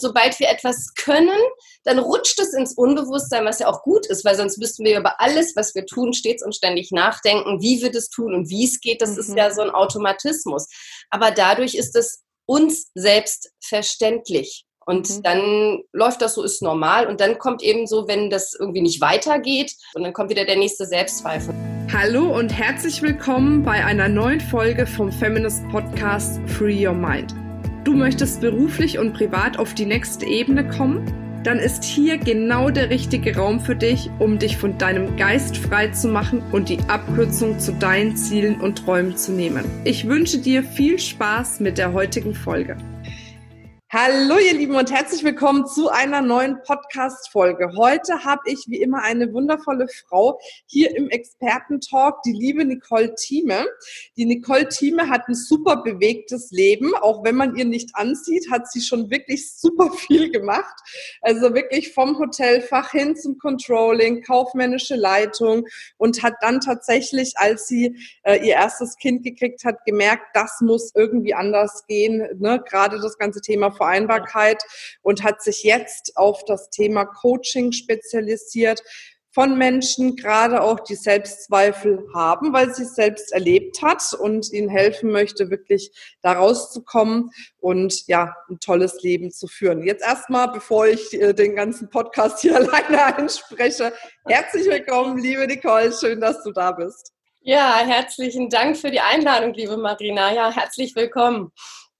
sobald wir etwas können, dann rutscht es ins Unbewusstsein, was ja auch gut ist, weil sonst müssten wir über alles, was wir tun, stets und ständig nachdenken, wie wir das tun und wie es geht. Das mhm. ist ja so ein Automatismus. Aber dadurch ist es uns selbstverständlich. Und mhm. dann läuft das so, ist normal. Und dann kommt eben so, wenn das irgendwie nicht weitergeht, und dann kommt wieder der nächste Selbstzweifel. Hallo und herzlich willkommen bei einer neuen Folge vom Feminist Podcast Free Your Mind. Du möchtest beruflich und privat auf die nächste Ebene kommen? Dann ist hier genau der richtige Raum für dich, um dich von deinem Geist frei zu machen und die Abkürzung zu deinen Zielen und Träumen zu nehmen. Ich wünsche dir viel Spaß mit der heutigen Folge. Hallo ihr Lieben und herzlich willkommen zu einer neuen Podcast-Folge. Heute habe ich wie immer eine wundervolle Frau hier im Experten-Talk, die liebe Nicole Thieme. Die Nicole Thieme hat ein super bewegtes Leben. Auch wenn man ihr nicht ansieht, hat sie schon wirklich super viel gemacht. Also wirklich vom Hotelfach hin zum Controlling, kaufmännische Leitung und hat dann tatsächlich, als sie äh, ihr erstes Kind gekriegt hat, gemerkt, das muss irgendwie anders gehen. Ne? Gerade das ganze Thema Vereinbarkeit und hat sich jetzt auf das Thema Coaching spezialisiert von Menschen, gerade auch die Selbstzweifel haben, weil sie es selbst erlebt hat und ihnen helfen möchte, wirklich da rauszukommen und ja, ein tolles Leben zu führen. Jetzt erstmal, bevor ich äh, den ganzen Podcast hier alleine einspreche, herzlich willkommen, liebe Nicole, schön, dass du da bist. Ja, herzlichen Dank für die Einladung, liebe Marina. Ja, herzlich willkommen.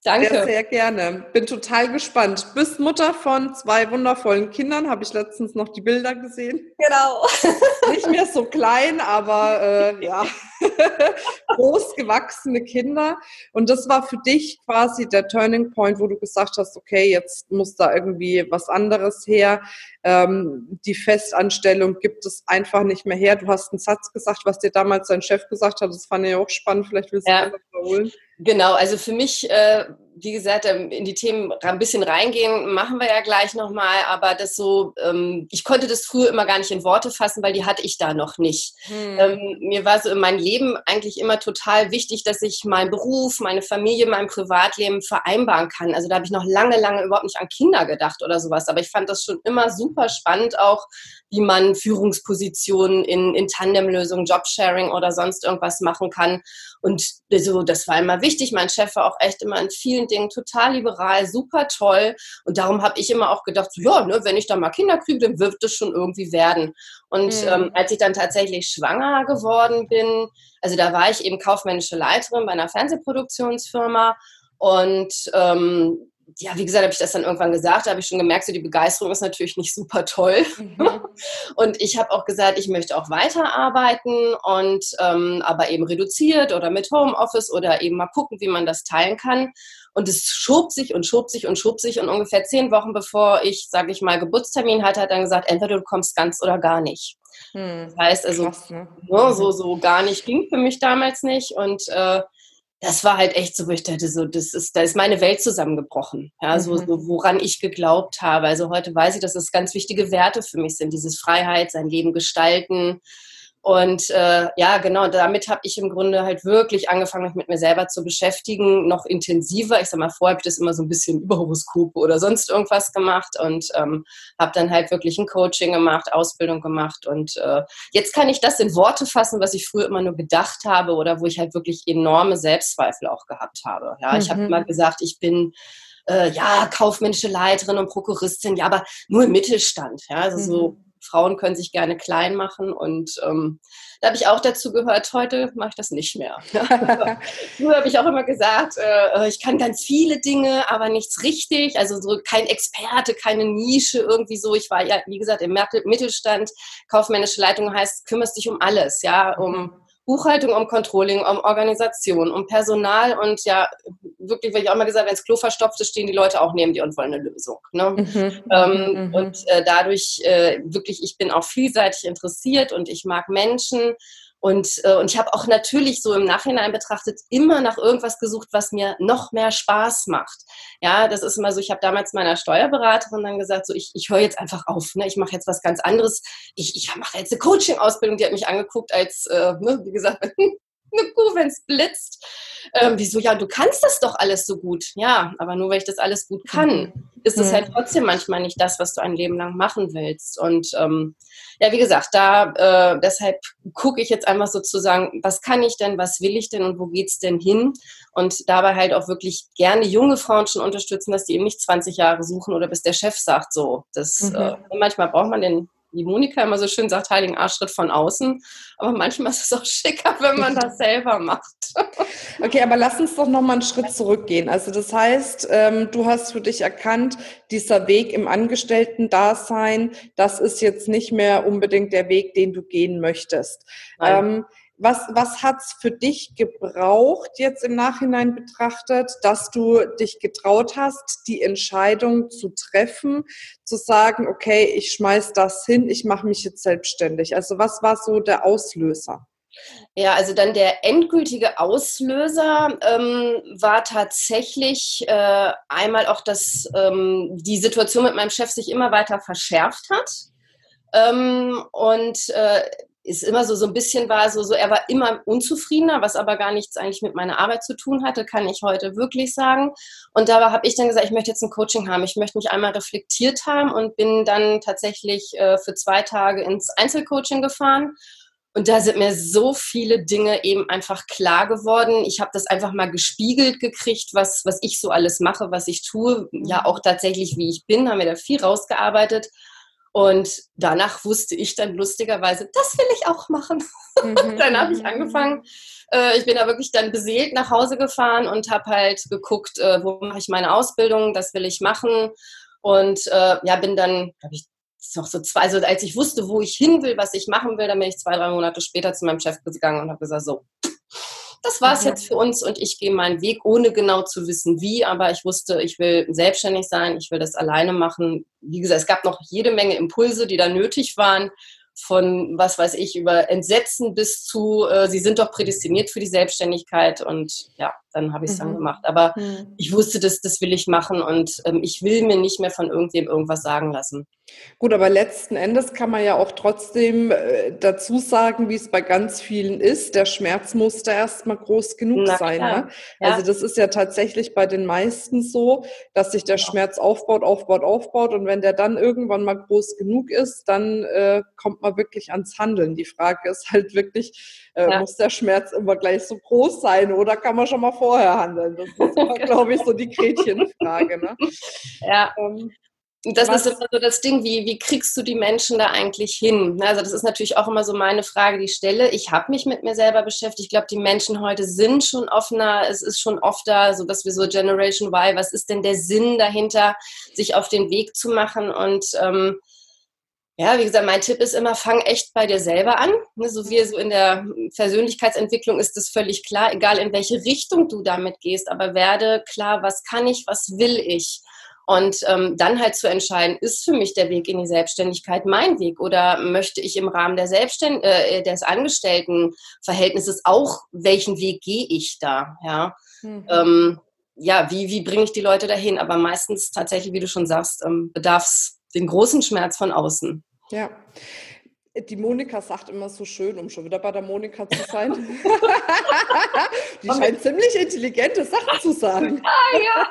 Danke. Sehr, sehr gerne. Bin total gespannt. Bist Mutter von zwei wundervollen Kindern, habe ich letztens noch die Bilder gesehen. Genau. Nicht mehr so klein, aber äh, ja, groß gewachsene Kinder. Und das war für dich quasi der Turning Point, wo du gesagt hast, okay, jetzt muss da irgendwie was anderes her. Ähm, die Festanstellung gibt es einfach nicht mehr her. Du hast einen Satz gesagt, was dir damals dein Chef gesagt hat. Das fand ich auch spannend. Vielleicht willst du ja. das wiederholen. Genau, also für mich, äh, wie gesagt, ähm, in die Themen ein bisschen reingehen, machen wir ja gleich nochmal, aber das so, ähm, ich konnte das früher immer gar nicht in Worte fassen, weil die hatte ich da noch nicht. Hm. Ähm, mir war so in meinem Leben eigentlich immer total wichtig, dass ich meinen Beruf, meine Familie, mein Privatleben vereinbaren kann. Also da habe ich noch lange, lange überhaupt nicht an Kinder gedacht oder sowas, aber ich fand das schon immer super spannend auch, wie man Führungspositionen in, in Tandemlösungen, Jobsharing oder sonst irgendwas machen kann. Und so, das war immer wichtig. Mein Chef war auch echt immer in vielen Dingen total liberal, super toll. Und darum habe ich immer auch gedacht, so, ja, ne, wenn ich da mal Kinder kriege, dann wird das schon irgendwie werden. Und mhm. ähm, als ich dann tatsächlich schwanger geworden bin, also da war ich eben kaufmännische Leiterin bei einer Fernsehproduktionsfirma und ähm, ja, wie gesagt, habe ich das dann irgendwann gesagt, da habe ich schon gemerkt, so die Begeisterung ist natürlich nicht super toll. Mhm. Und ich habe auch gesagt, ich möchte auch weiterarbeiten und ähm, aber eben reduziert oder mit Homeoffice oder eben mal gucken, wie man das teilen kann. Und es schob sich und schob sich und schob sich und ungefähr zehn Wochen bevor ich, sage ich mal, Geburtstermin hatte, hat er dann gesagt, entweder du kommst ganz oder gar nicht. Hm. Das heißt also, Krass, ne? ne? so, so gar nicht ging für mich damals nicht und äh, das war halt echt so, wo ich dachte, so, das ist, da ist meine Welt zusammengebrochen. Ja, so, mhm. so, woran ich geglaubt habe. Also heute weiß ich, dass das ganz wichtige Werte für mich sind. Dieses Freiheit, sein Leben gestalten, und äh, ja, genau, damit habe ich im Grunde halt wirklich angefangen, mich mit mir selber zu beschäftigen, noch intensiver. Ich sag mal, vorher habe ich das immer so ein bisschen über Horoskope oder sonst irgendwas gemacht und ähm, habe dann halt wirklich ein Coaching gemacht, Ausbildung gemacht. Und äh, jetzt kann ich das in Worte fassen, was ich früher immer nur gedacht habe oder wo ich halt wirklich enorme Selbstzweifel auch gehabt habe. Ja, mhm. ich habe immer gesagt, ich bin äh, ja kaufmännische Leiterin und Prokuristin, ja, aber nur im Mittelstand. Ja, also mhm. so Frauen können sich gerne klein machen und ähm, da habe ich auch dazu gehört, heute mache ich das nicht mehr. Früher habe ich auch immer gesagt, äh, ich kann ganz viele Dinge, aber nichts richtig, also so kein Experte, keine Nische irgendwie so. Ich war ja, wie gesagt, im Mittelstand, kaufmännische Leitung heißt, kümmerst dich um alles, ja, um Buchhaltung, um Controlling, um Organisation, um Personal und ja, wirklich, weil ich auch mal gesagt, wenn das Klo verstopft ist, stehen die Leute auch neben dir und wollen eine Lösung. Ne? Mhm. Ähm, mhm. Und äh, dadurch äh, wirklich, ich bin auch vielseitig interessiert und ich mag Menschen und, äh, und ich habe auch natürlich so im Nachhinein betrachtet immer nach irgendwas gesucht, was mir noch mehr Spaß macht. Ja, das ist immer so, ich habe damals meiner Steuerberaterin dann gesagt, so ich, ich höre jetzt einfach auf, ne? ich mache jetzt was ganz anderes. Ich, ich mache jetzt eine Coaching-Ausbildung, die hat mich angeguckt als, äh, ne, wie gesagt, eine Kuh, wenn es blitzt. Ähm, wieso? Ja, du kannst das doch alles so gut. Ja, aber nur weil ich das alles gut kann, ist es mhm. halt trotzdem manchmal nicht das, was du ein Leben lang machen willst. Und ähm, ja, wie gesagt, da äh, deshalb gucke ich jetzt einfach sozusagen, was kann ich denn, was will ich denn und wo geht's denn hin? Und dabei halt auch wirklich gerne junge Frauen schon unterstützen, dass die eben nicht 20 Jahre suchen oder bis der Chef sagt so. Das mhm. äh, manchmal braucht man den wie Monika immer so schön sagt, heiligen Arschtritt von außen. Aber manchmal ist es auch schicker, wenn man das selber macht. Okay, aber lass uns doch nochmal einen Schritt zurückgehen. Also das heißt, ähm, du hast für dich erkannt, dieser Weg im Angestellten-Dasein, das ist jetzt nicht mehr unbedingt der Weg, den du gehen möchtest. Ähm, was, was hat's für dich gebraucht, jetzt im Nachhinein betrachtet, dass du dich getraut hast, die Entscheidung zu treffen, zu sagen, okay, ich schmeiß das hin, ich mache mich jetzt selbstständig? Also was war so der Auslöser? Ja, also dann der endgültige Auslöser ähm, war tatsächlich äh, einmal auch, dass ähm, die Situation mit meinem Chef sich immer weiter verschärft hat. Ähm, und äh, ist immer so, so ein bisschen war so, so, er war immer unzufriedener, was aber gar nichts eigentlich mit meiner Arbeit zu tun hatte, kann ich heute wirklich sagen. Und dabei habe ich dann gesagt, ich möchte jetzt ein Coaching haben, ich möchte mich einmal reflektiert haben und bin dann tatsächlich äh, für zwei Tage ins Einzelcoaching gefahren. Und da sind mir so viele Dinge eben einfach klar geworden. Ich habe das einfach mal gespiegelt gekriegt, was, was ich so alles mache, was ich tue. Ja, auch tatsächlich, wie ich bin, haben wir da viel rausgearbeitet. Und danach wusste ich dann lustigerweise, das will ich auch machen. Mhm. dann habe ich angefangen. Äh, ich bin da wirklich dann beseelt nach Hause gefahren und habe halt geguckt, äh, wo mache ich meine Ausbildung, das will ich machen. Und äh, ja, bin dann, glaube ich, noch so zwei, also als ich wusste, wo ich hin will, was ich machen will, dann bin ich zwei, drei Monate später zu meinem Chef gegangen und habe gesagt, so, das war es jetzt für uns und ich gehe meinen Weg, ohne genau zu wissen, wie. Aber ich wusste, ich will selbstständig sein, ich will das alleine machen. Wie gesagt, es gab noch jede Menge Impulse, die da nötig waren von, was weiß ich, über Entsetzen bis zu, äh, sie sind doch prädestiniert für die Selbstständigkeit und ja, dann habe ich es mhm. dann gemacht. Aber mhm. ich wusste, dass das will ich machen und ähm, ich will mir nicht mehr von irgendwem irgendwas sagen lassen. Gut, aber letzten Endes kann man ja auch trotzdem äh, dazu sagen, wie es bei ganz vielen ist, der Schmerz muss da erstmal groß genug Na, sein. Ne? Ja. Also das ist ja tatsächlich bei den meisten so, dass sich der ja. Schmerz aufbaut, aufbaut, aufbaut und wenn der dann irgendwann mal groß genug ist, dann äh, kommt man wirklich ans Handeln. Die Frage ist halt wirklich, äh, ja. muss der Schmerz immer gleich so groß sein oder kann man schon mal vorher handeln? Das ist, glaube ich, so die Gretchenfrage. Ne? Ja. Ähm, das Was? ist immer so das Ding, wie, wie kriegst du die Menschen da eigentlich hin? Also das ist natürlich auch immer so meine Frage, die ich stelle. Ich habe mich mit mir selber beschäftigt. Ich glaube, die Menschen heute sind schon offener. Es ist schon oft da, so dass wir so Generation Y, was ist denn der Sinn dahinter, sich auf den Weg zu machen? Und ähm, ja, wie gesagt, mein Tipp ist immer, fang echt bei dir selber an. Ne, so wie so in der Persönlichkeitsentwicklung ist es völlig klar, egal in welche Richtung du damit gehst, aber werde klar, was kann ich, was will ich? Und ähm, dann halt zu entscheiden, ist für mich der Weg in die Selbstständigkeit mein Weg oder möchte ich im Rahmen der Selbstständ äh, des Angestelltenverhältnisses auch, welchen Weg gehe ich da? Ja, mhm. ähm, ja wie, wie bringe ich die Leute dahin? Aber meistens tatsächlich, wie du schon sagst, ähm, bedarf es den großen Schmerz von außen. Ja. Die Monika sagt immer so schön, um schon wieder bei der Monika zu sein. die scheint ziemlich intelligente Sachen zu sagen. Ah, ja.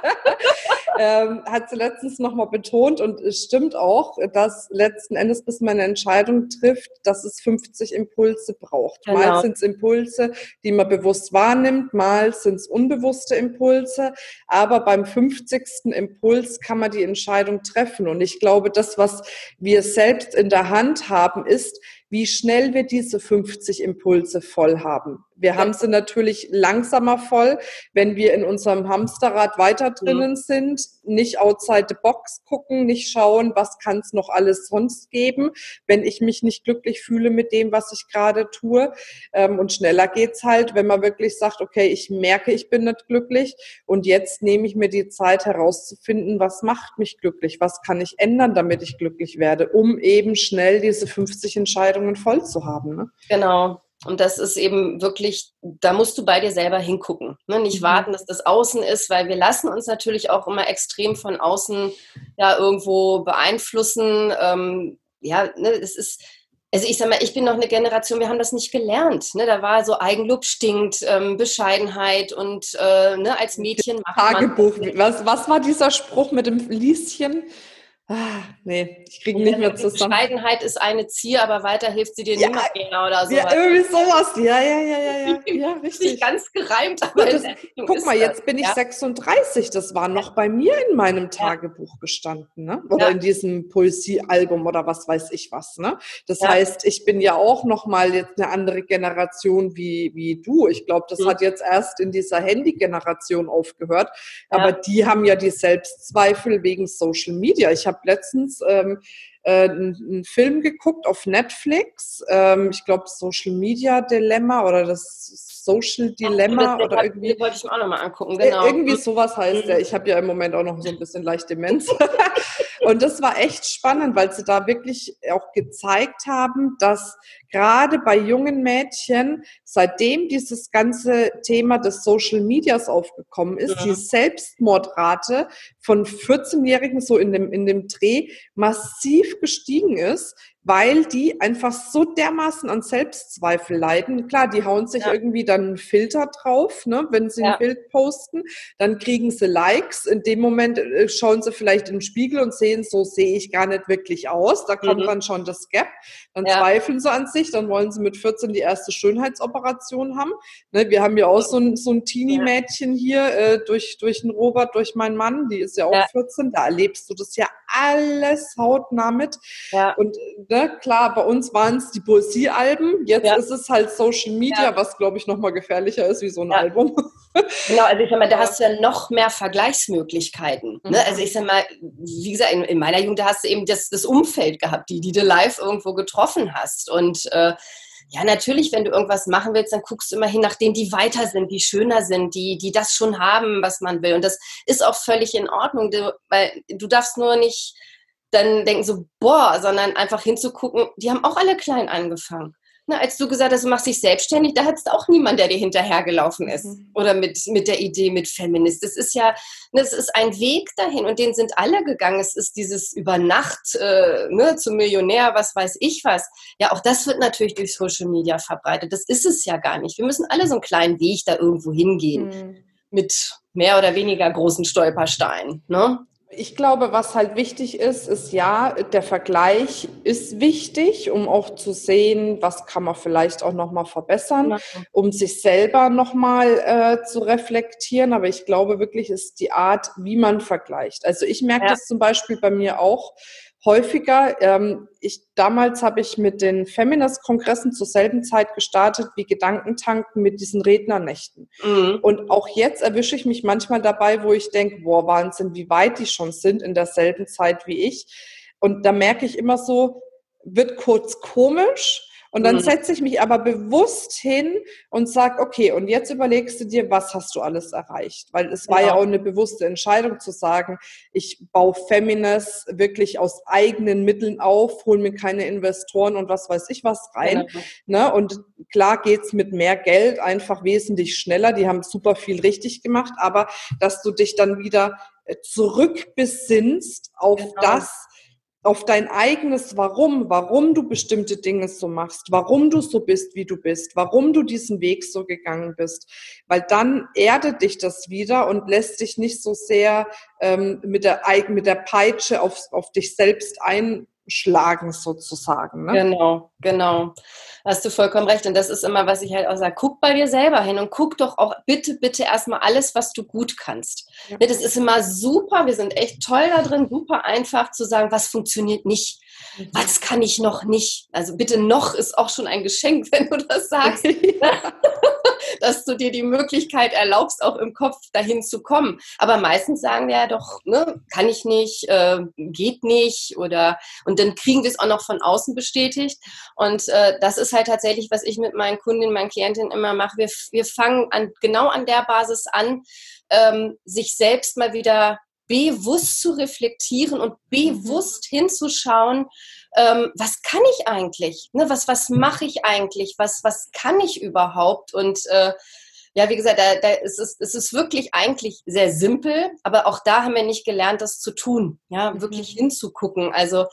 ähm, hat sie letztens nochmal betont und es stimmt auch, dass letzten Endes, bis man eine Entscheidung trifft, dass es 50 Impulse braucht. Genau. Mal sind es Impulse, die man bewusst wahrnimmt, mal sind es unbewusste Impulse, aber beim 50. Impuls kann man die Entscheidung treffen. Und ich glaube, das, was wir selbst in der Hand haben, ist, wie schnell wir diese 50 Impulse voll haben. Wir haben sie natürlich langsamer voll, wenn wir in unserem Hamsterrad weiter drinnen sind, nicht outside the box gucken, nicht schauen, was kann es noch alles sonst geben, wenn ich mich nicht glücklich fühle mit dem, was ich gerade tue. Ähm, und schneller geht's halt, wenn man wirklich sagt, okay, ich merke, ich bin nicht glücklich und jetzt nehme ich mir die Zeit herauszufinden, was macht mich glücklich, was kann ich ändern, damit ich glücklich werde, um eben schnell diese 50 Entscheidungen voll zu haben. Ne? Genau. Und das ist eben wirklich, da musst du bei dir selber hingucken. Ne? Nicht mhm. warten, dass das außen ist, weil wir lassen uns natürlich auch immer extrem von außen ja irgendwo beeinflussen. Ähm, ja, ne, es ist, also ich sag mal, ich bin noch eine Generation, wir haben das nicht gelernt. Ne? Da war so Eigenlob stinkt, ähm, Bescheidenheit und äh, ne, als Mädchen macht Tagebuch. Man was, was war dieser Spruch mit dem Lieschen? Ah, nee, ich kriege nicht mehr zusammen. Bescheidenheit ist eine Zier, aber weiter hilft sie dir ja, niemand mehr oder so. Ja, irgendwie sowas. Ja, ja, ja, ja, ja. ja richtig. Nicht ganz gereimt, aber das, guck mal, jetzt bin ich ja? 36. Das war noch bei mir in meinem Tagebuch gestanden, ne? Oder in diesem Poesiealbum oder was weiß ich was, ne? Das heißt, ich bin ja auch noch mal jetzt eine andere Generation wie, wie du. Ich glaube, das mhm. hat jetzt erst in dieser Handy-Generation aufgehört. Aber die haben ja die Selbstzweifel wegen Social Media. Ich habe habe letztens ähm, äh, einen Film geguckt auf Netflix. Ähm, ich glaube Social Media Dilemma oder das Social Dilemma Ach, oder irgendwie. wollte ich mir auch nochmal angucken, genau. Irgendwie sowas heißt der. Ich habe ja im Moment auch noch so ein bisschen leicht Demenz. Und das war echt spannend, weil sie da wirklich auch gezeigt haben, dass gerade bei jungen Mädchen, seitdem dieses ganze Thema des Social Medias aufgekommen ist, ja. die Selbstmordrate von 14-Jährigen so in dem, in dem Dreh massiv gestiegen ist, weil die einfach so dermaßen an Selbstzweifel leiden. Klar, die hauen sich ja. irgendwie dann einen Filter drauf, ne, wenn sie ja. ein Bild posten, dann kriegen sie Likes. In dem Moment äh, schauen sie vielleicht den Spiegel und sehen, so sehe ich gar nicht wirklich aus. Da kommt mhm. dann schon das Gap. Dann zweifeln sie an sich, dann wollen sie mit 14 die erste Schönheitsoperation haben. Ne, wir haben ja auch so ein, so ein Teenie-Mädchen hier äh, durch, durch den Robert, durch meinen Mann, die ist ja auch 14, da erlebst du das ja alles hautnah mit. Und ne, klar, bei uns waren es die Poesiealben, jetzt ja. ist es halt Social Media, ja. was glaube ich nochmal gefährlicher ist wie so ein ja. Album. Genau, also ich sag mal, da hast du ja noch mehr Vergleichsmöglichkeiten. Ne? Mhm. Also ich sag mal, wie gesagt, in, in, meiner Jugend hast du eben das, das Umfeld gehabt, die, die du live irgendwo getroffen hast. Und äh, ja, natürlich, wenn du irgendwas machen willst, dann guckst du immer hin nach denen, die weiter sind, die schöner sind, die, die das schon haben, was man will. Und das ist auch völlig in Ordnung, du, weil du darfst nur nicht dann denken so, boah, sondern einfach hinzugucken, die haben auch alle klein angefangen. Na, als du gesagt hast, du machst dich selbstständig, da hattest auch niemand, der dir hinterhergelaufen ist. Mhm. Oder mit, mit der Idee mit Feminist. Das ist ja, das ist ein Weg dahin und den sind alle gegangen. Es ist dieses über Nacht äh, ne, zum Millionär, was weiß ich was. Ja, auch das wird natürlich durch Social Media verbreitet. Das ist es ja gar nicht. Wir müssen alle so einen kleinen Weg da irgendwo hingehen. Mhm. Mit mehr oder weniger großen Stolpersteinen. Ne? Ich glaube, was halt wichtig ist, ist ja, der Vergleich ist wichtig, um auch zu sehen, was kann man vielleicht auch nochmal verbessern, um sich selber nochmal äh, zu reflektieren. Aber ich glaube wirklich, ist die Art, wie man vergleicht. Also ich merke ja. das zum Beispiel bei mir auch, häufiger. Ähm, ich, damals habe ich mit den Feminist-Kongressen zur selben Zeit gestartet wie Gedankentanken mit diesen Rednernächten. Mhm. Und auch jetzt erwische ich mich manchmal dabei, wo ich denke, boah, Wahnsinn, wie weit die schon sind in derselben Zeit wie ich. Und da merke ich immer so, wird kurz komisch, und dann mhm. setze ich mich aber bewusst hin und sage, okay, und jetzt überlegst du dir, was hast du alles erreicht? Weil es war ja, ja auch eine bewusste Entscheidung zu sagen, ich baue Feminist wirklich aus eigenen Mitteln auf, hole mir keine Investoren und was weiß ich was rein. Genau. Ne? Und klar geht's mit mehr Geld einfach wesentlich schneller. Die haben super viel richtig gemacht, aber dass du dich dann wieder äh, zurückbesinnst auf genau. das, auf dein eigenes Warum, warum du bestimmte Dinge so machst, warum du so bist, wie du bist, warum du diesen Weg so gegangen bist. Weil dann erdet dich das wieder und lässt dich nicht so sehr ähm, mit, der, mit der Peitsche auf, auf dich selbst ein, schlagen sozusagen. Ne? Genau, genau. Hast du vollkommen recht. Und das ist immer, was ich halt auch sage. Guck bei dir selber hin und guck doch auch bitte, bitte erstmal alles, was du gut kannst. Ja. Ne, das ist immer super. Wir sind echt toll da drin, super einfach zu sagen, was funktioniert nicht. Mhm. Was kann ich noch nicht? Also bitte noch ist auch schon ein Geschenk, wenn du das sagst. ja. dass du dir die Möglichkeit erlaubst, auch im Kopf dahin zu kommen. Aber meistens sagen wir ja doch, ne, kann ich nicht, äh, geht nicht oder und dann kriegen wir es auch noch von außen bestätigt. Und äh, das ist halt tatsächlich, was ich mit meinen Kundinnen, meinen Klientinnen immer mache. Wir, wir fangen an, genau an der Basis an, ähm, sich selbst mal wieder bewusst zu reflektieren und bewusst mhm. hinzuschauen, ähm, was kann ich eigentlich? Ne? Was, was mache ich eigentlich? Was, was kann ich überhaupt? Und äh, ja, wie gesagt, da, da ist es, es ist wirklich eigentlich sehr simpel, aber auch da haben wir nicht gelernt, das zu tun, ja, mhm. wirklich hinzugucken. Also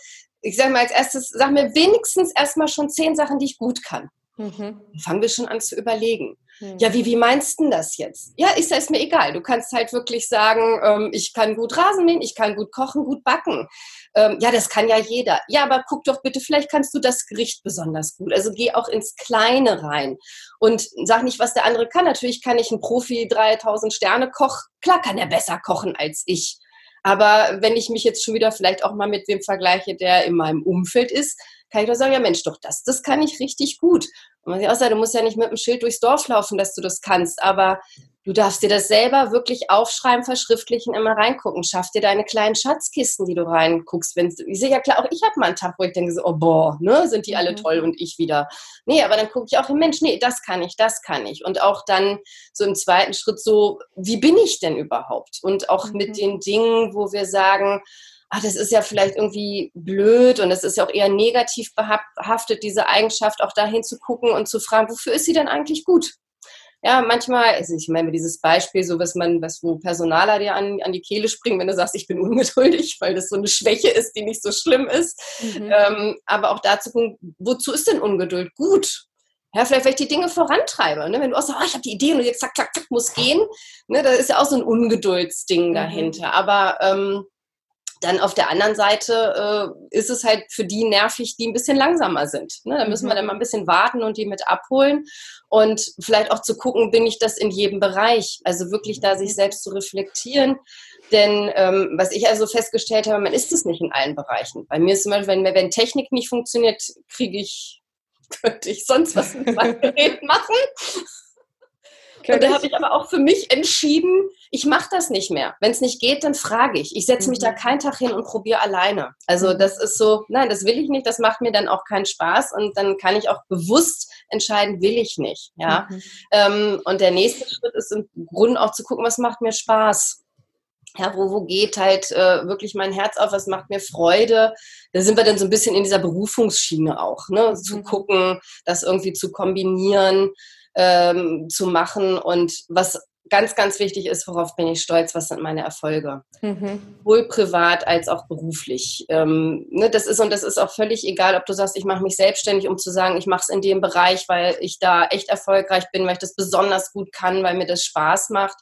ich sage mal als erstes, sag mir wenigstens erstmal schon zehn Sachen, die ich gut kann. Mhm. Fangen wir schon an zu überlegen. Ja, wie, wie meinst du das jetzt? Ja, ist, ist mir egal. Du kannst halt wirklich sagen, ähm, ich kann gut Rasen mähen, ich kann gut kochen, gut backen. Ähm, ja, das kann ja jeder. Ja, aber guck doch bitte, vielleicht kannst du das Gericht besonders gut. Also geh auch ins Kleine rein und sag nicht, was der andere kann. Natürlich kann ich ein Profi 3000 Sterne Koch, klar kann er besser kochen als ich. Aber wenn ich mich jetzt schon wieder vielleicht auch mal mit wem vergleiche, der in meinem Umfeld ist, kann ich doch sagen, ja Mensch, doch das, das kann ich richtig gut. Und man sagt, du musst ja nicht mit dem Schild durchs Dorf laufen, dass du das kannst, aber Du darfst dir das selber wirklich aufschreiben, verschriftlichen, immer reingucken. Schaff dir deine kleinen Schatzkisten, die du reinguckst. Wenn ich sehe ja klar, auch ich habe mal einen Tag, wo ich denke so, oh boah, ne, sind die alle mhm. toll und ich wieder. Nee, aber dann gucke ich auch, Mensch, nee, das kann ich, das kann ich. Und auch dann so im zweiten Schritt so, wie bin ich denn überhaupt? Und auch mhm. mit den Dingen, wo wir sagen, ach, das ist ja vielleicht irgendwie blöd und es ist ja auch eher negativ behaftet, diese Eigenschaft, auch dahin zu gucken und zu fragen, wofür ist sie denn eigentlich gut? ja, manchmal, also ich meine, dieses Beispiel, so was man, was wo Personaler dir an, an die Kehle springen, wenn du sagst, ich bin ungeduldig, weil das so eine Schwäche ist, die nicht so schlimm ist. Mhm. Ähm, aber auch dazu gucken, wozu ist denn Ungeduld gut? Ja, vielleicht, weil ich die Dinge vorantreibe. Ne? Wenn du auch sagst, oh, ich habe die Idee und jetzt zack, zack, zack, muss gehen. Ne? Da ist ja auch so ein Ungeduldsding mhm. dahinter. Aber ähm, dann auf der anderen Seite äh, ist es halt für die nervig, die ein bisschen langsamer sind. Ne? Da müssen mhm. wir dann mal ein bisschen warten und die mit abholen und vielleicht auch zu gucken, bin ich das in jedem Bereich? Also wirklich da sich mhm. selbst zu reflektieren. Denn ähm, was ich also festgestellt habe, man ist es nicht in allen Bereichen. Bei mir ist immer, wenn, wenn Technik nicht funktioniert, kriege ich, könnte ich sonst was mit meinem Gerät machen. Und da habe ich aber auch für mich entschieden, ich mache das nicht mehr. Wenn es nicht geht, dann frage ich. Ich setze mich mhm. da keinen Tag hin und probiere alleine. Also mhm. das ist so, nein, das will ich nicht, das macht mir dann auch keinen Spaß und dann kann ich auch bewusst entscheiden, will ich nicht. Ja? Mhm. Ähm, und der nächste Schritt ist im Grunde auch zu gucken, was macht mir Spaß ja, wo, wo geht halt äh, wirklich mein Herz auf, was macht mir Freude. Da sind wir dann so ein bisschen in dieser Berufungsschiene auch, ne? zu mhm. gucken, das irgendwie zu kombinieren ähm, zu machen und was ganz, ganz wichtig ist, worauf bin ich stolz, was sind meine Erfolge. Mhm. Sowohl privat als auch beruflich. Ähm, ne, das ist und das ist auch völlig egal, ob du sagst, ich mache mich selbstständig, um zu sagen, ich mache es in dem Bereich, weil ich da echt erfolgreich bin, weil ich das besonders gut kann, weil mir das Spaß macht.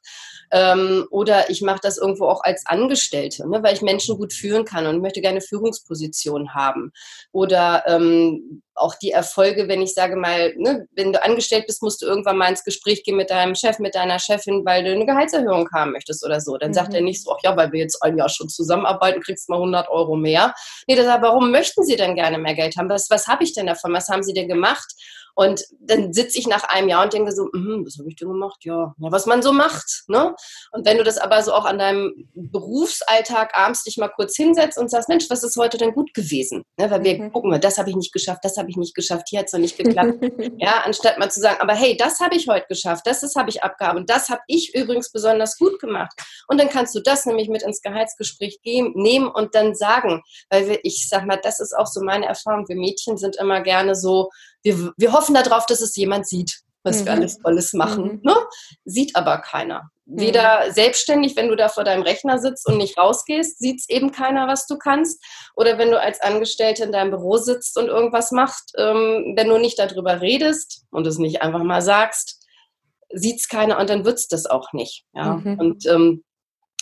Ähm, oder ich mache das irgendwo auch als Angestellte, ne, weil ich Menschen gut führen kann und möchte gerne Führungsposition haben. Oder ähm, auch die Erfolge, wenn ich sage mal, ne, wenn du angestellt bist, musst du irgendwann mal ins Gespräch gehen mit deinem Chef, mit deiner Chefin, weil du eine Gehaltserhöhung haben möchtest oder so. Dann mhm. sagt er nicht so, ach ja, weil wir jetzt ein Jahr schon zusammenarbeiten, kriegst du mal 100 Euro mehr. Nee, der sagt, warum möchten Sie denn gerne mehr Geld haben? Was, was habe ich denn davon? Was haben Sie denn gemacht? Und dann sitze ich nach einem Jahr und denke so, mm, was habe ich denn gemacht? Ja, ja, was man so macht. Ne? Und wenn du das aber so auch an deinem Berufsalltag abends dich mal kurz hinsetzt und sagst, Mensch, was ist heute denn gut gewesen? Ne? Weil wir mhm. gucken, das habe ich nicht geschafft, das habe ich nicht geschafft, hier hat es noch nicht geklappt. ja, anstatt mal zu sagen, aber hey, das habe ich heute geschafft, das, das habe ich abgehaben, das habe ich übrigens besonders gut gemacht. Und dann kannst du das nämlich mit ins Gehaltsgespräch gehen, nehmen und dann sagen. Weil wir, ich sag mal, das ist auch so meine Erfahrung. Wir Mädchen sind immer gerne so, wir, wir hoffen darauf, dass es jemand sieht, was mhm. wir alles Tolles machen. Mhm. Ne? Sieht aber keiner. Weder mhm. selbstständig, wenn du da vor deinem Rechner sitzt und nicht rausgehst, sieht es eben keiner, was du kannst. Oder wenn du als Angestellte in deinem Büro sitzt und irgendwas machst, ähm, wenn du nicht darüber redest und es nicht einfach mal sagst, sieht es keiner und dann wird es das auch nicht. Ja? Mhm. Und ähm,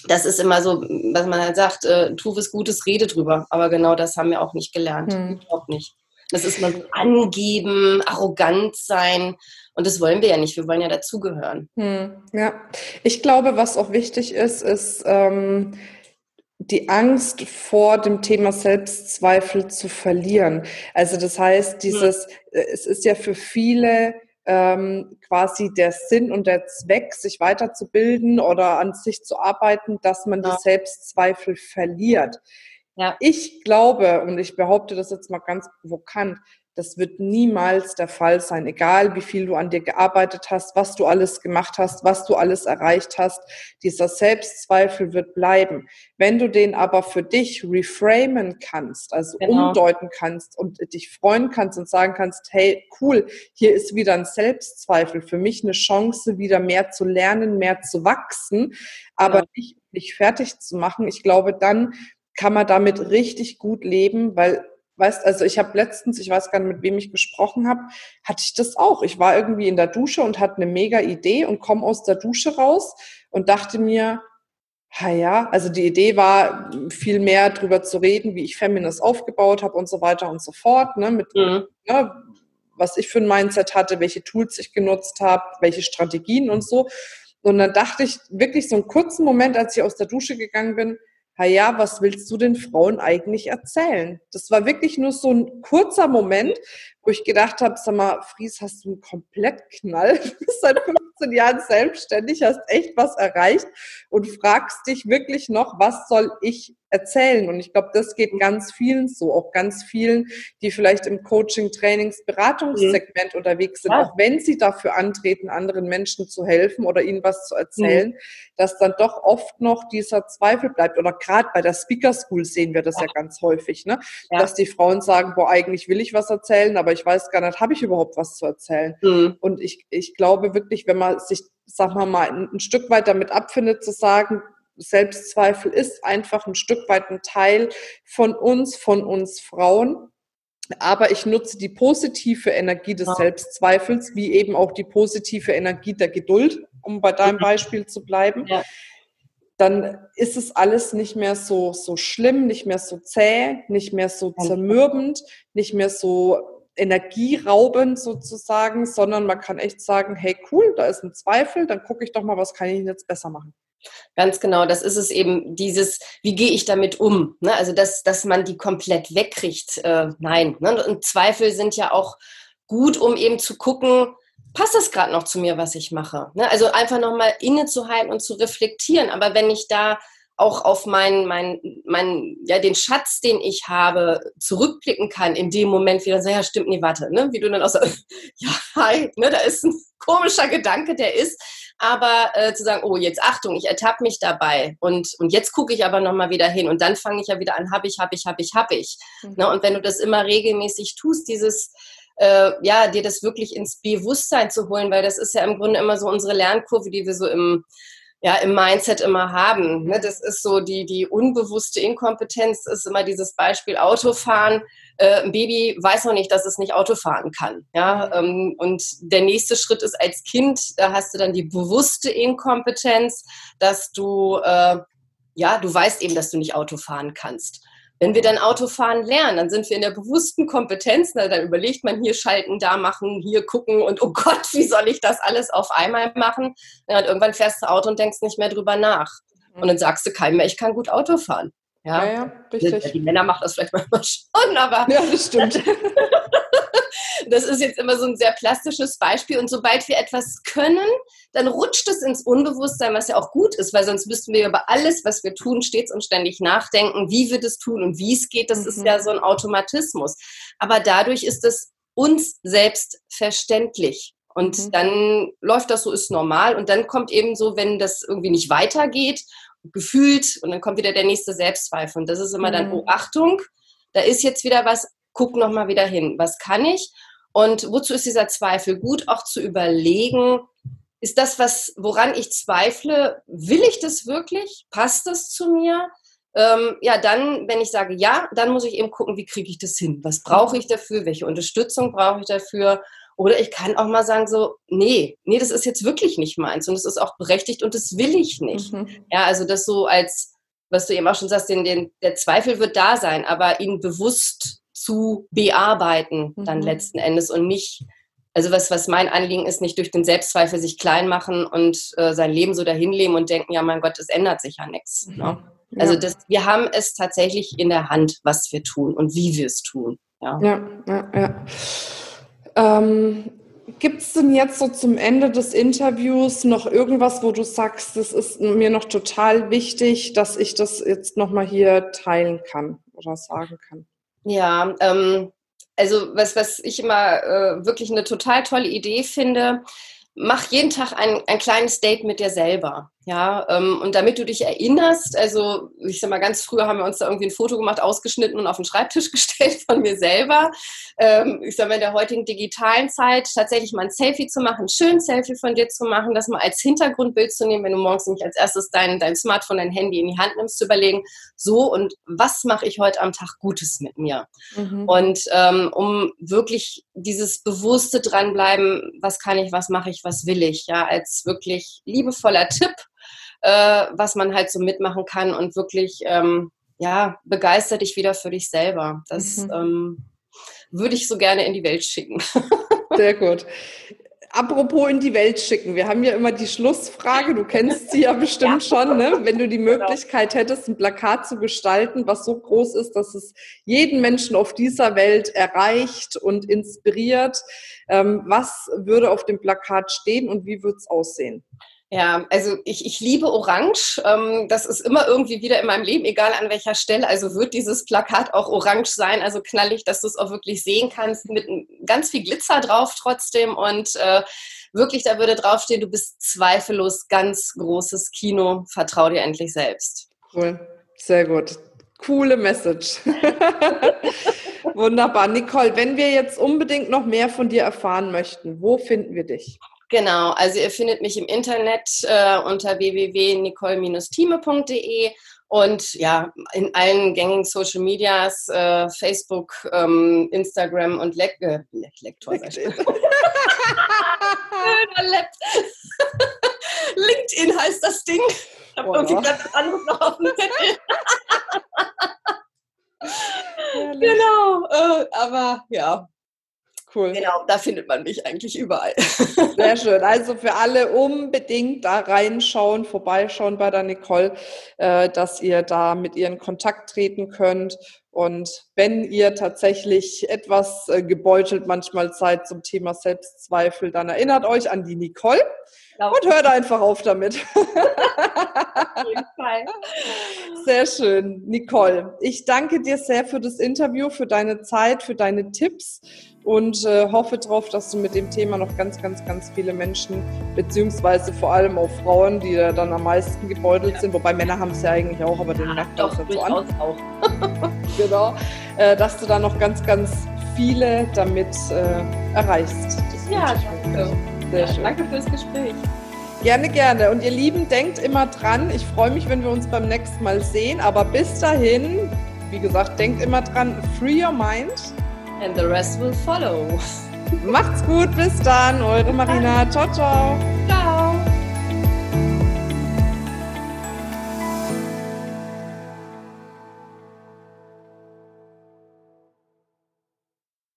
das ist immer so, was man halt sagt, äh, tu was Gutes, rede drüber. Aber genau das haben wir auch nicht gelernt. Mhm. Auch nicht. Das ist mal so angeben, arrogant sein. Und das wollen wir ja nicht. Wir wollen ja dazugehören. Hm, ja, ich glaube, was auch wichtig ist, ist ähm, die Angst vor dem Thema Selbstzweifel zu verlieren. Also das heißt, hm. dieses, hm. es ist ja für viele ähm, quasi der Sinn und der Zweck, sich weiterzubilden oder an sich zu arbeiten, dass man ja. die Selbstzweifel verliert. Ja. Ich glaube, und ich behaupte das jetzt mal ganz provokant, das wird niemals der Fall sein, egal wie viel du an dir gearbeitet hast, was du alles gemacht hast, was du alles erreicht hast. Dieser Selbstzweifel wird bleiben. Wenn du den aber für dich reframen kannst, also genau. umdeuten kannst und dich freuen kannst und sagen kannst, hey, cool, hier ist wieder ein Selbstzweifel, für mich eine Chance, wieder mehr zu lernen, mehr zu wachsen, aber ja. nicht, nicht fertig zu machen. Ich glaube, dann kann man damit richtig gut leben, weil weißt, also ich habe letztens, ich weiß gar nicht, mit wem ich gesprochen habe, hatte ich das auch. Ich war irgendwie in der Dusche und hatte eine mega Idee und komme aus der Dusche raus und dachte mir, ha ja, also die Idee war, viel mehr drüber zu reden, wie ich Feminist aufgebaut habe und so weiter und so fort, ne, mit, mhm. ne, was ich für ein Mindset hatte, welche Tools ich genutzt habe, welche Strategien und so. Und dann dachte ich wirklich so einen kurzen Moment, als ich aus der Dusche gegangen bin, ja, was willst du den Frauen eigentlich erzählen? Das war wirklich nur so ein kurzer Moment, wo ich gedacht habe, sag mal, Fries, hast du einen Komplettknall? Du bist seit 15 Jahren selbstständig, hast echt was erreicht und fragst dich wirklich noch, was soll ich erzählen? Und ich glaube, das geht ganz vielen so, auch ganz vielen, die vielleicht im Coaching, Trainings, Beratungssegment mhm. unterwegs sind, ja. auch wenn sie dafür antreten, anderen Menschen zu helfen oder ihnen was zu erzählen, mhm. dass dann doch oft noch dieser Zweifel bleibt. Oder gerade bei der Speaker School sehen wir das ja, ja ganz häufig, ne? Ja. dass die Frauen sagen, boah, eigentlich will ich was erzählen, aber ich weiß gar nicht, habe ich überhaupt was zu erzählen? Mhm. Und ich, ich glaube wirklich, wenn man sich, sag mal mal, ein, ein Stück weit damit abfindet, zu sagen, Selbstzweifel ist einfach ein Stück weit ein Teil von uns, von uns Frauen. Aber ich nutze die positive Energie des. Selbstzweifels, wie eben auch die positive Energie der Geduld, um bei deinem mhm. Beispiel zu bleiben. Ja. Dann ist es alles nicht mehr so, so schlimm, nicht mehr so zäh, nicht mehr so zermürbend, nicht mehr so energieraubend sozusagen, sondern man kann echt sagen, hey cool, da ist ein Zweifel, dann gucke ich doch mal, was kann ich jetzt besser machen. Ganz genau, das ist es eben, dieses, wie gehe ich damit um? Ne? Also, dass, dass man die komplett wegkriegt, äh, nein. Ne? Und Zweifel sind ja auch gut, um eben zu gucken, passt das gerade noch zu mir, was ich mache? Ne? Also einfach nochmal innezuhalten und zu reflektieren. Aber wenn ich da auch auf meinen, mein, mein, ja, den Schatz, den ich habe, zurückblicken kann in dem Moment wieder so, ja, stimmt, nee, warte, ne? Wie du dann auch sagst, ja, hi, ne, da ist ein komischer Gedanke, der ist, aber äh, zu sagen, oh, jetzt Achtung, ich ertappe mich dabei und, und jetzt gucke ich aber nochmal wieder hin und dann fange ich ja wieder an, habe ich, habe ich, habe ich, habe ich. Mhm. Ne? Und wenn du das immer regelmäßig tust, dieses, äh, ja, dir das wirklich ins Bewusstsein zu holen, weil das ist ja im Grunde immer so unsere Lernkurve, die wir so im, ja, im Mindset immer haben. Ne? Das ist so die, die unbewusste Inkompetenz, ist immer dieses Beispiel Autofahren. Äh, ein Baby weiß noch nicht, dass es nicht Auto fahren kann. Ja? Ähm, und der nächste Schritt ist als Kind, da hast du dann die bewusste Inkompetenz, dass du, äh, ja, du weißt eben, dass du nicht Auto fahren kannst. Wenn wir dann Autofahren lernen, dann sind wir in der bewussten Kompetenz, na, dann überlegt man hier schalten, da machen, hier gucken und oh Gott, wie soll ich das alles auf einmal machen? Ja, und irgendwann fährst du Auto und denkst nicht mehr drüber nach. Und dann sagst du keinem mehr, ich kann gut Auto fahren. Ja, ja, ja richtig. Die Männer machen das vielleicht manchmal schon, aber. Ja, das stimmt. das ist jetzt immer so ein sehr plastisches Beispiel. Und sobald wir etwas können, dann rutscht es ins Unbewusstsein, was ja auch gut ist, weil sonst müssten wir über alles, was wir tun, stets und ständig nachdenken, wie wir das tun und wie es geht. Das mhm. ist ja so ein Automatismus. Aber dadurch ist es uns selbst verständlich. Und mhm. dann läuft das so, ist normal. Und dann kommt eben so, wenn das irgendwie nicht weitergeht, gefühlt, und dann kommt wieder der nächste Selbstzweifel. Und das ist immer mhm. dann, oh Achtung, da ist jetzt wieder was, guck nochmal wieder hin. Was kann ich? Und wozu ist dieser Zweifel gut? Auch zu überlegen, ist das was, woran ich zweifle? Will ich das wirklich? Passt das zu mir? Ähm, ja, dann, wenn ich sage ja, dann muss ich eben gucken, wie kriege ich das hin? Was brauche ich dafür? Welche Unterstützung brauche ich dafür? Oder ich kann auch mal sagen so, nee, nee, das ist jetzt wirklich nicht meins und es ist auch berechtigt und das will ich nicht. Mhm. Ja, also das so als, was du eben auch schon sagst, den, den, der Zweifel wird da sein, aber ihn bewusst zu bearbeiten dann mhm. letzten Endes und nicht, also was, was mein Anliegen ist, nicht durch den Selbstzweifel sich klein machen und äh, sein Leben so dahin leben und denken, ja mein Gott, es ändert sich ja nichts. Mhm. Ne? Also das, wir haben es tatsächlich in der Hand, was wir tun und wie wir es tun. Ja, ja, ja. ja. Ähm, Gibt es denn jetzt so zum Ende des Interviews noch irgendwas, wo du sagst, das ist mir noch total wichtig, dass ich das jetzt nochmal hier teilen kann oder sagen kann? Ja, ähm, also was, was ich immer äh, wirklich eine total tolle Idee finde, mach jeden Tag ein, ein kleines Date mit dir selber. Ja, ähm, und damit du dich erinnerst, also ich sag mal, ganz früher haben wir uns da irgendwie ein Foto gemacht, ausgeschnitten und auf den Schreibtisch gestellt von mir selber. Ähm, ich sag mal, in der heutigen digitalen Zeit tatsächlich mal ein Selfie zu machen, ein schönes Selfie von dir zu machen, das mal als Hintergrundbild zu nehmen, wenn du morgens nicht als erstes dein, dein Smartphone, dein Handy in die Hand nimmst, zu überlegen, so und was mache ich heute am Tag Gutes mit mir? Mhm. Und ähm, um wirklich dieses bewusste dranbleiben, was kann ich, was mache ich, was will ich, ja, als wirklich liebevoller Tipp äh, was man halt so mitmachen kann und wirklich, ähm, ja, begeister dich wieder für dich selber. Das mhm. ähm, würde ich so gerne in die Welt schicken. Sehr gut. Apropos in die Welt schicken, wir haben ja immer die Schlussfrage, du kennst sie ja bestimmt ja. schon, ne? wenn du die genau. Möglichkeit hättest, ein Plakat zu gestalten, was so groß ist, dass es jeden Menschen auf dieser Welt erreicht und inspiriert. Ähm, was würde auf dem Plakat stehen und wie würde es aussehen? Ja, also ich, ich liebe Orange. Ähm, das ist immer irgendwie wieder in meinem Leben, egal an welcher Stelle. Also wird dieses Plakat auch orange sein, also knallig, dass du es auch wirklich sehen kannst, mit ganz viel Glitzer drauf trotzdem. Und äh, wirklich, da würde draufstehen, du bist zweifellos ganz großes Kino. Vertrau dir endlich selbst. Cool, sehr gut. Coole Message. Wunderbar. Nicole, wenn wir jetzt unbedingt noch mehr von dir erfahren möchten, wo finden wir dich? Genau, also ihr findet mich im Internet äh, unter www.nicole-time.de und ja, in allen gängigen Social Medias, äh, Facebook, ähm, Instagram und Le äh, Le Lektor. LinkedIn heißt das Ding. Ich habe irgendwie ganz anderes noch auf dem Zettel. genau, äh, aber ja, Cool. Genau, da findet man mich eigentlich überall. Sehr schön. Also für alle unbedingt da reinschauen, vorbeischauen bei der Nicole, äh, dass ihr da mit ihr in Kontakt treten könnt. Und wenn ihr tatsächlich etwas äh, gebeutelt manchmal seid zum Thema Selbstzweifel, dann erinnert euch an die Nicole genau. und hört einfach auf damit. Auf jeden Fall. Sehr schön. Nicole, ich danke dir sehr für das Interview, für deine Zeit, für deine Tipps und äh, hoffe darauf, dass du mit dem Thema noch ganz, ganz, ganz viele Menschen, beziehungsweise vor allem auch Frauen, die da dann am meisten gebeutelt ja. sind, wobei Männer haben es ja eigentlich auch, aber den ja, merkt man so an. Auch. genau, äh, dass du da noch ganz, ganz viele damit äh, erreichst. Das ja, danke. Sehr schön. Danke fürs Gespräch. Gerne, gerne. Und ihr Lieben, denkt immer dran. Ich freue mich, wenn wir uns beim nächsten Mal sehen. Aber bis dahin, wie gesagt, denkt immer dran, free your mind And the rest will follow. Macht's gut, bis dann, eure Marina. Ciao, ciao.